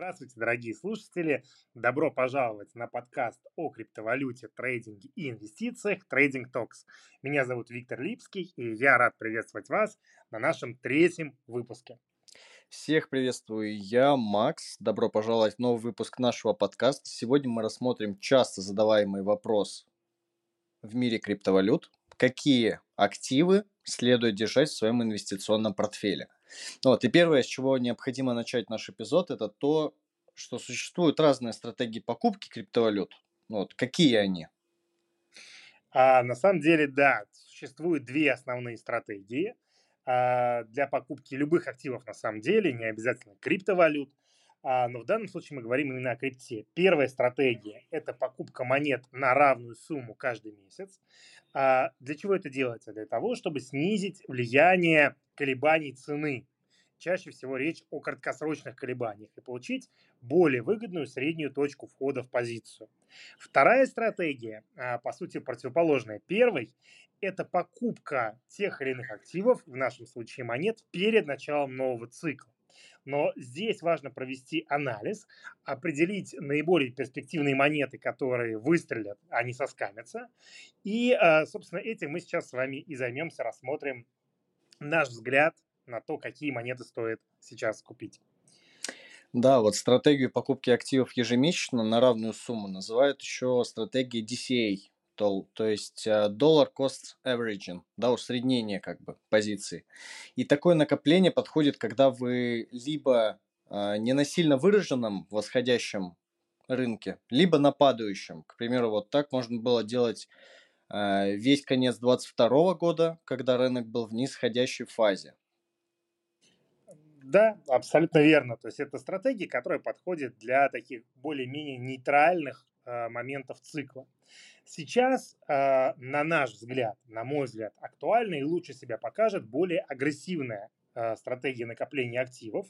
Здравствуйте, дорогие слушатели! Добро пожаловать на подкаст о криптовалюте, трейдинге и инвестициях Trading Talks. Меня зовут Виктор Липский, и я рад приветствовать вас на нашем третьем выпуске. Всех приветствую, я Макс. Добро пожаловать в новый выпуск нашего подкаста. Сегодня мы рассмотрим часто задаваемый вопрос в мире криптовалют. Какие активы следует держать в своем инвестиционном портфеле? Вот, и первое, с чего необходимо начать наш эпизод, это то, что существуют разные стратегии покупки криптовалют. Вот, какие они? А, на самом деле, да, существуют две основные стратегии а, для покупки любых активов на самом деле, не обязательно криптовалют. А, но в данном случае мы говорим именно о крипте. Первая стратегия – это покупка монет на равную сумму каждый месяц. А, для чего это делается? Для того, чтобы снизить влияние колебаний цены. Чаще всего речь о краткосрочных колебаниях и получить более выгодную среднюю точку входа в позицию. Вторая стратегия, а, по сути, противоположная первой, это покупка тех или иных активов, в нашем случае монет, перед началом нового цикла. Но здесь важно провести анализ, определить наиболее перспективные монеты, которые выстрелят, а не соскамятся. И, а, собственно, этим мы сейчас с вами и займемся, рассмотрим наш взгляд на то, какие монеты стоит сейчас купить. Да, вот стратегию покупки активов ежемесячно на равную сумму называют еще стратегией DCA, то, то есть э, Dollar Cost Averaging, да, усреднение как бы позиции. И такое накопление подходит, когда вы либо э, не на сильно выраженном восходящем рынке, либо на падающем. К примеру, вот так можно было делать э, весь конец 2022 года, когда рынок был в нисходящей фазе. Да, абсолютно верно. То есть это стратегия, которая подходит для таких более-менее нейтральных моментов цикла. Сейчас, э, на наш взгляд, на мой взгляд, актуальна и лучше себя покажет более агрессивная э, стратегия накопления активов,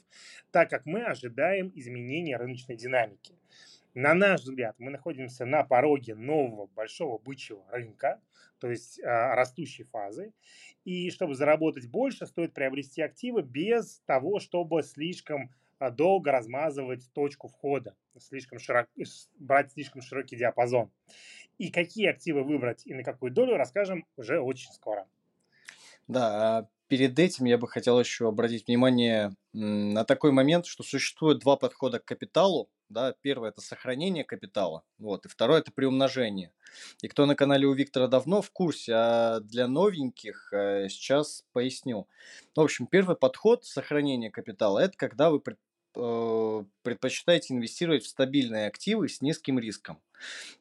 так как мы ожидаем изменения рыночной динамики. На наш взгляд, мы находимся на пороге нового большого бычьего рынка, то есть э, растущей фазы. И чтобы заработать больше, стоит приобрести активы без того, чтобы слишком долго размазывать точку входа, слишком широк, брать слишком широкий диапазон. И какие активы выбрать и на какую долю, расскажем уже очень скоро. Да, а перед этим я бы хотел еще обратить внимание на такой момент, что существует два подхода к капиталу. Да, первое это сохранение капитала, вот, и второе это приумножение. И кто на канале у Виктора давно в курсе, а для новеньких э, сейчас поясню. В общем, первый подход сохранения капитала это когда вы э, предпочитаете инвестировать в стабильные активы с низким риском.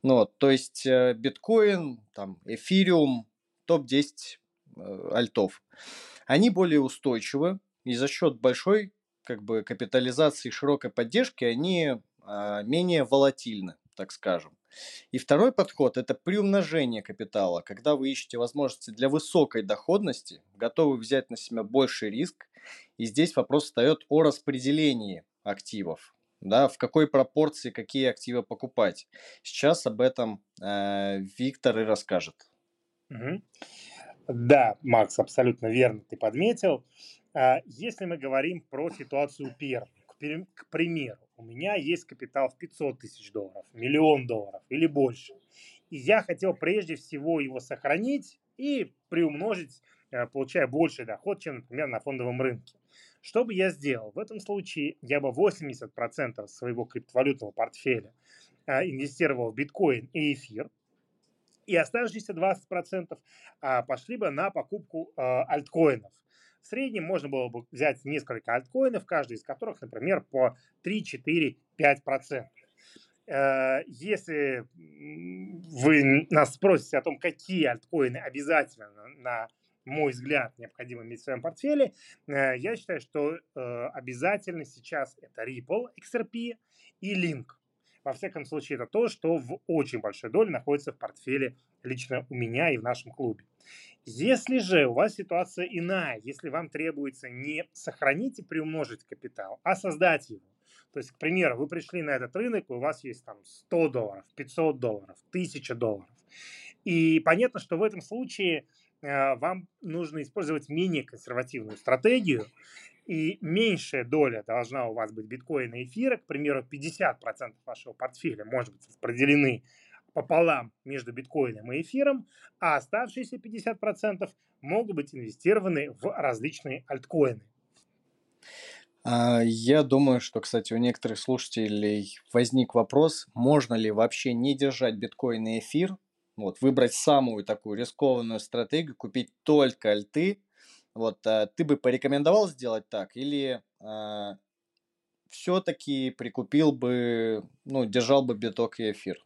Ну, вот, то есть э, биткоин, там, эфириум, топ-10 альтов. Они более устойчивы, и за счет большой как бы, капитализации и широкой поддержки они а, менее волатильны, так скажем. И второй подход – это приумножение капитала, когда вы ищете возможности для высокой доходности, готовы взять на себя больший риск, и здесь вопрос встает о распределении активов, да, в какой пропорции какие активы покупать. Сейчас об этом э, Виктор и расскажет. Угу. Да, Макс, абсолютно верно ты подметил. А, если мы говорим про ситуацию первую, к примеру, у меня есть капитал в 500 тысяч долларов, миллион долларов или больше, и я хотел прежде всего его сохранить и приумножить, получая больший доход, чем, например, на фондовом рынке. Что бы я сделал? В этом случае я бы 80% своего криптовалютного портфеля э, инвестировал в биткоин и эфир, и оставшиеся 20% а, пошли бы на покупку альткоинов. В среднем можно было бы взять несколько альткоинов, каждый из которых, например, по 3, 4, 5%. Если вы нас спросите о том, какие альткоины обязательно, на мой взгляд, необходимо иметь в своем портфеле, э, я считаю, что э, обязательно сейчас это Ripple, XRP и Link. Во всяком случае, это то, что в очень большой доле находится в портфеле лично у меня и в нашем клубе. Если же у вас ситуация иная, если вам требуется не сохранить и приумножить капитал, а создать его, то есть, к примеру, вы пришли на этот рынок, у вас есть там 100 долларов, 500 долларов, 1000 долларов. И понятно, что в этом случае вам нужно использовать менее консервативную стратегию, и меньшая доля должна у вас быть биткоина и эфира, к примеру, 50% вашего портфеля может быть распределены пополам между биткоином и эфиром, а оставшиеся 50% могут быть инвестированы в различные альткоины. А, я думаю, что, кстати, у некоторых слушателей возник вопрос, можно ли вообще не держать биткоин и эфир, вот, выбрать самую такую рискованную стратегию, купить только альты. Вот, а, ты бы порекомендовал сделать так или а, все-таки прикупил бы, ну, держал бы биток и эфир?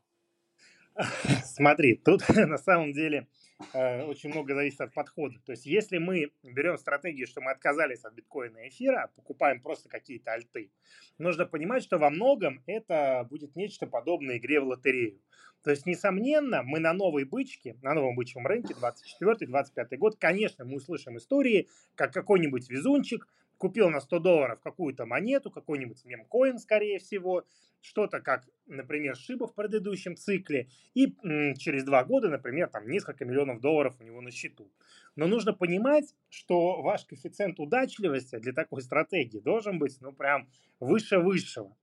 Смотри, тут на самом деле э, очень много зависит от подхода. То есть, если мы берем стратегию, что мы отказались от биткоина и эфира, покупаем просто какие-то альты, нужно понимать, что во многом это будет нечто подобное игре в лотерею. То есть, несомненно, мы на новой бычке, на новом бычьем рынке, 24-25 год, конечно, мы услышим истории, как какой-нибудь везунчик купил на 100 долларов какую-то монету, какой-нибудь мемкоин, скорее всего, что-то как, например, Шиба в предыдущем цикле, и м, через два года, например, там несколько миллионов долларов у него на счету. Но нужно понимать, что ваш коэффициент удачливости для такой стратегии должен быть, ну, прям выше высшего.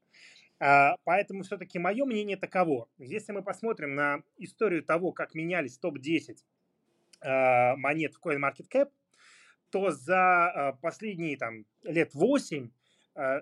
А, поэтому все-таки мое мнение таково. Если мы посмотрим на историю того, как менялись топ-10 а, монет в CoinMarketCap, то за э, последние там, лет 8 э,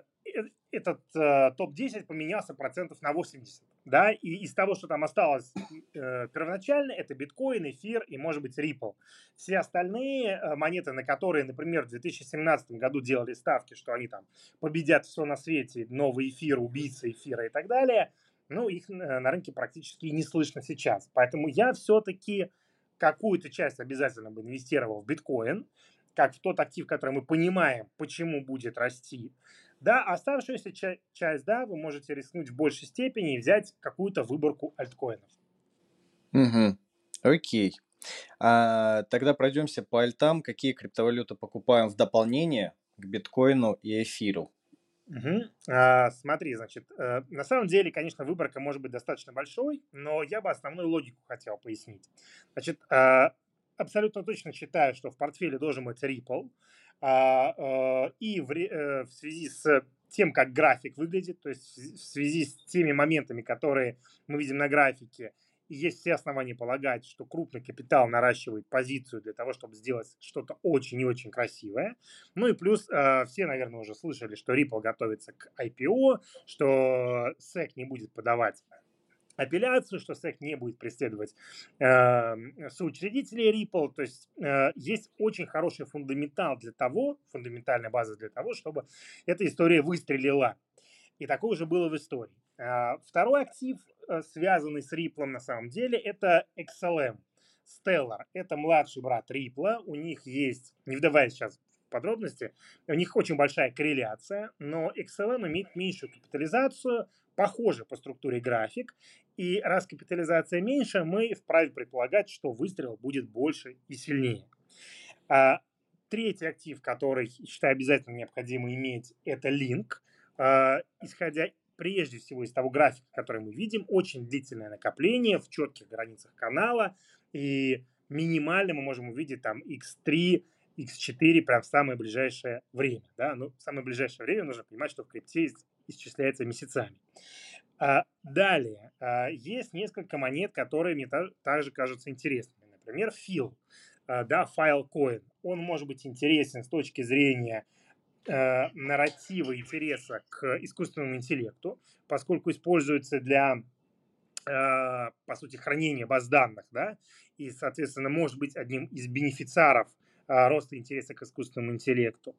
этот э, топ-10 поменялся процентов на 80. Да? И из того, что там осталось первоначально, это биткоин, эфир и, может быть, Ripple. Все остальные монеты, на которые, например, в 2017 году делали ставки, что они там победят все на свете, новый эфир, убийца эфира и так далее, ну, их на рынке практически не слышно сейчас. Поэтому я все-таки какую-то часть обязательно бы инвестировал в биткоин, как в тот актив, который мы понимаем, почему будет расти. Да, оставшуюся ча- часть, да, вы можете рискнуть в большей степени и взять какую-то выборку альткоинов. Угу. Окей. А, тогда пройдемся по альтам. Какие криптовалюты покупаем в дополнение к биткоину и эфиру? Угу. А, смотри, значит, э, на самом деле, конечно, выборка может быть достаточно большой, но я бы основную логику хотел пояснить. Значит, э, абсолютно точно считаю, что в портфеле должен быть Ripple. А, а, и в, э, в связи с тем, как график выглядит, то есть в связи с теми моментами, которые мы видим на графике, есть все основания полагать, что крупный капитал наращивает позицию для того, чтобы сделать что-то очень и очень красивое. Ну и плюс э, все, наверное, уже слышали, что Ripple готовится к IPO, что SEC не будет подавать апелляцию, что SEC не будет преследовать э, соучредителей Ripple. То есть э, есть очень хороший фундаментал для того, фундаментальная база для того, чтобы эта история выстрелила. И такое уже было в истории. Э, второй актив, э, связанный с Ripple на самом деле, это XLM. Stellar – это младший брат Ripple. У них есть, не вдаваясь сейчас в подробности, у них очень большая корреляция, но XLM имеет меньшую капитализацию, похоже по структуре график, и раз капитализация меньше, мы вправе предполагать, что выстрел будет больше и сильнее. А, третий актив, который, считаю, обязательно необходимо иметь, это Link. А, исходя прежде всего из того графика, который мы видим, очень длительное накопление в четких границах канала, и минимально мы можем увидеть там x3, x4 прям в самое ближайшее время. Да? Ну, в самое ближайшее время нужно понимать, что в крипте исчисляется месяцами. А, далее, а, есть несколько монет, которые мне также кажутся интересными. Например, Фил, а, да, Filecoin. Он может быть интересен с точки зрения нарратива интереса к искусственному интеллекту, поскольку используется для, по сути, хранения баз данных, да, и, соответственно, может быть одним из бенефициаров роста интереса к искусственному интеллекту.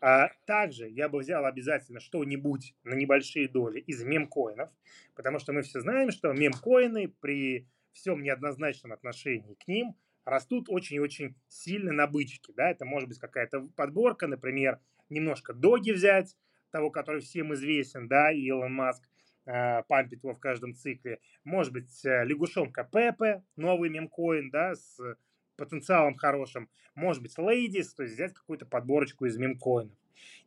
А также я бы взял обязательно что-нибудь на небольшие доли из мемкоинов, потому что мы все знаем, что мемкоины при всем неоднозначном отношении к ним растут очень-очень сильно на бычке. Да? Это может быть какая-то подборка, например, немножко доги взять, того, который всем известен, да, Илон Маск, э, пампит его в каждом цикле. Может быть, э, лягушонка Пепе, новый мемкоин, да, с потенциалом хорошим, может быть, ladies, то есть взять какую-то подборочку из мемкоинов.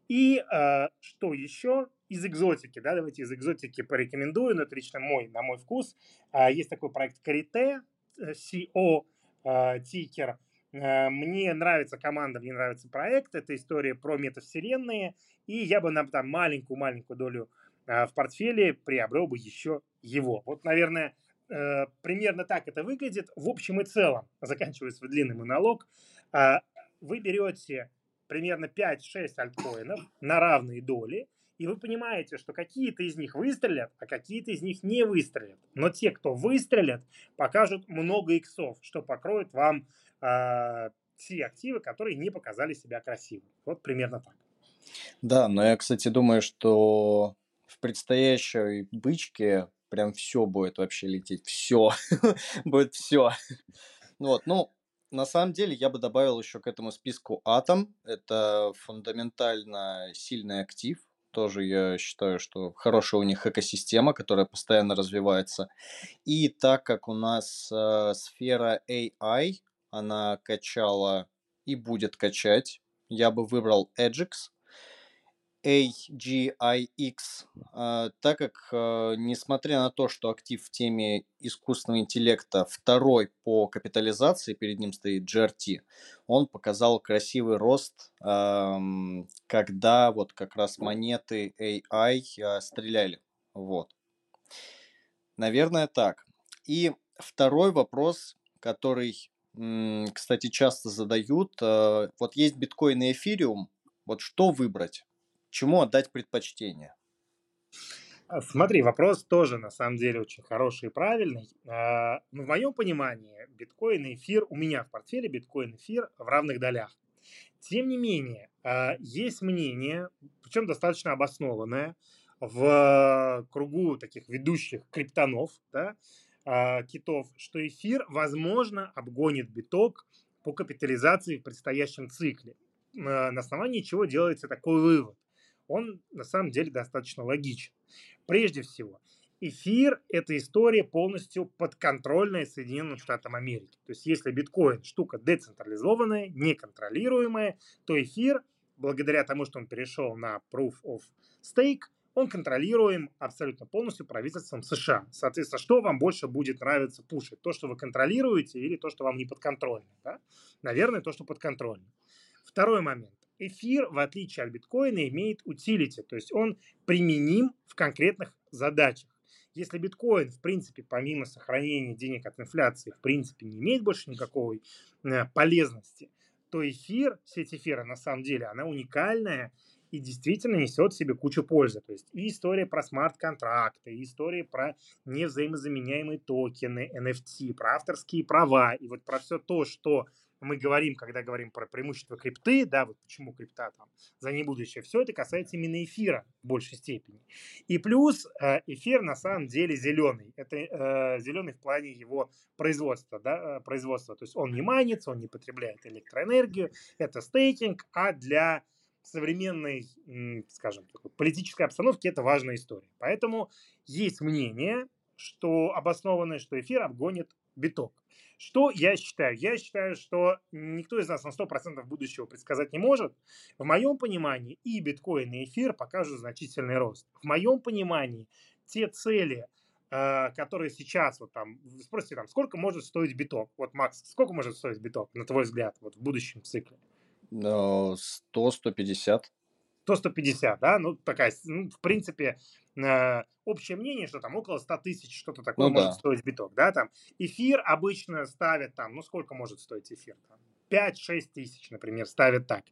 И э, что еще? Из экзотики, да, давайте из экзотики порекомендую, но это лично мой, на мой вкус. Э, есть такой проект Карите, CO, э, тикер. Э, мне нравится команда, мне нравится проект, это история про метавселенные, и я бы на там маленькую-маленькую долю э, в портфеле приобрел бы еще его. Вот, наверное, э, примерно так это выглядит. В общем и целом, заканчивая свой длинный монолог, вы берете примерно 5-6 альткоинов на равные доли, и вы понимаете, что какие-то из них выстрелят, а какие-то из них не выстрелят. Но те, кто выстрелят, покажут много иксов, что покроет вам э, те активы, которые не показали себя красивыми. Вот примерно так. Да, но я, кстати, думаю, что в предстоящей бычке прям все будет вообще лететь. Все. будет все. Вот, ну, на самом деле я бы добавил еще к этому списку Атом. Это фундаментально сильный актив, тоже я считаю, что хорошая у них экосистема, которая постоянно развивается. И так как у нас э, сфера AI, она качала и будет качать, я бы выбрал Edgex, AGIX, а, так как, а, несмотря на то, что актив в теме искусственного интеллекта второй по капитализации, перед ним стоит GRT, он показал красивый рост, когда вот как раз монеты AI а, стреляли. Вот. Наверное, так. И второй вопрос, который, кстати, часто задают. Вот есть биткоин и эфириум. Вот что выбрать? Чему отдать предпочтение? А, смотри, вопрос тоже на самом деле очень хороший и правильный. А, в моем понимании биткоин и эфир, у меня в портфеле биткоин и эфир в равных долях. Тем не менее, а, есть мнение, причем достаточно обоснованное, в кругу таких ведущих криптонов, да, китов, что эфир, возможно, обгонит биток по капитализации в предстоящем цикле. На основании чего делается такой вывод? Он на самом деле достаточно логичен. Прежде всего, эфир – это история полностью подконтрольная Соединенным Штатам Америки. То есть если биткоин – штука децентрализованная, неконтролируемая, то эфир, благодаря тому, что он перешел на Proof of Stake, он контролируем абсолютно полностью правительством США. Соответственно, что вам больше будет нравиться пушить? То, что вы контролируете или то, что вам не подконтрольно? Да? Наверное, то, что подконтрольно. Второй момент эфир, в отличие от биткоина, имеет утилити, то есть он применим в конкретных задачах. Если биткоин, в принципе, помимо сохранения денег от инфляции, в принципе, не имеет больше никакой э, полезности, то эфир, сеть эфира, на самом деле, она уникальная и действительно несет в себе кучу пользы. То есть и история про смарт-контракты, и история про невзаимозаменяемые токены, NFT, про авторские права, и вот про все то, что мы говорим, когда говорим про преимущество крипты, да, вот почему крипта там за ней будущее, все это касается именно эфира в большей степени. И плюс э, эфир на самом деле зеленый. Это э, зеленый в плане его производства, да, э, производства. То есть он не манится, он не потребляет электроэнергию, это стейкинг, а для современной, скажем, политической обстановки это важная история. Поэтому есть мнение, что обоснованное, что эфир обгонит биток. Что я считаю? Я считаю, что никто из нас на 100% будущего предсказать не может. В моем понимании и биткоин, и эфир покажут значительный рост. В моем понимании те цели, э, которые сейчас, вот там, спросите, там, сколько может стоить биток? Вот, Макс, сколько может стоить биток, на твой взгляд, вот в будущем цикле? 100-150. 100-150, да? Ну, такая, ну, в принципе, э, общее мнение, что там около 100 тысяч что-то такое ну, может да. стоить биток, да, там. Эфир обычно ставят там, ну, сколько может стоить эфир? Там, 5-6 тысяч, например, ставят так.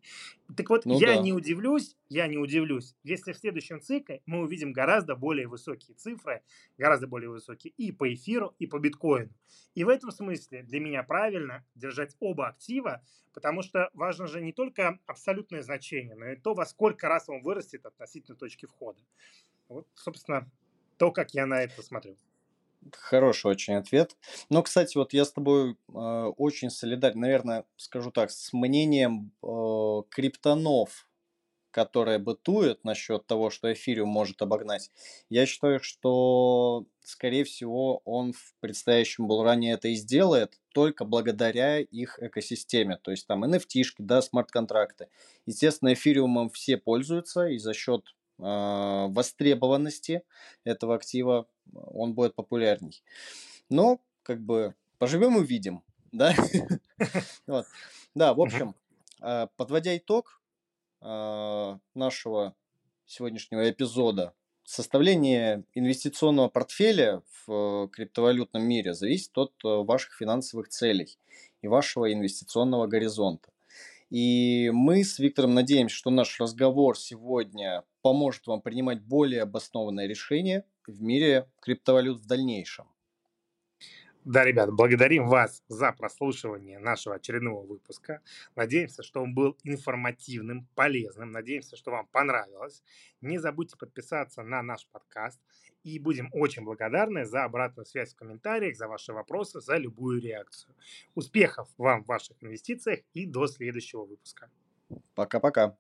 Так вот, ну, я да. не удивлюсь, я не удивлюсь, если в следующем цикле мы увидим гораздо более высокие цифры, гораздо более высокие и по эфиру, и по биткоину. И в этом смысле для меня правильно держать оба актива, потому что важно же не только абсолютное значение, но и то, во сколько раз он вырастет относительно точки входа. Вот, собственно, то, как я на это смотрю. Хороший очень ответ. Но, кстати, вот я с тобой э, очень солидарен, наверное, скажу так, с мнением э, криптонов, которые бытуют насчет того, что эфириум может обогнать. Я считаю, что, скорее всего, он в предстоящем булране это и сделает только благодаря их экосистеме. То есть там NFT, да, смарт-контракты. Естественно, эфириумом все пользуются, и за счет востребованности этого актива он будет популярней. Но, как бы, поживем и увидим. Да? вот. Да, в общем, э, подводя итог э, нашего сегодняшнего эпизода, составление инвестиционного портфеля в криптовалютном мире зависит от ваших финансовых целей и вашего инвестиционного горизонта. И мы с Виктором надеемся, что наш разговор сегодня поможет вам принимать более обоснованное решение в мире криптовалют в дальнейшем. Да, ребят, благодарим вас за прослушивание нашего очередного выпуска. Надеемся, что он был информативным, полезным. Надеемся, что вам понравилось. Не забудьте подписаться на наш подкаст. И будем очень благодарны за обратную связь в комментариях, за ваши вопросы, за любую реакцию. Успехов вам в ваших инвестициях и до следующего выпуска. Пока-пока.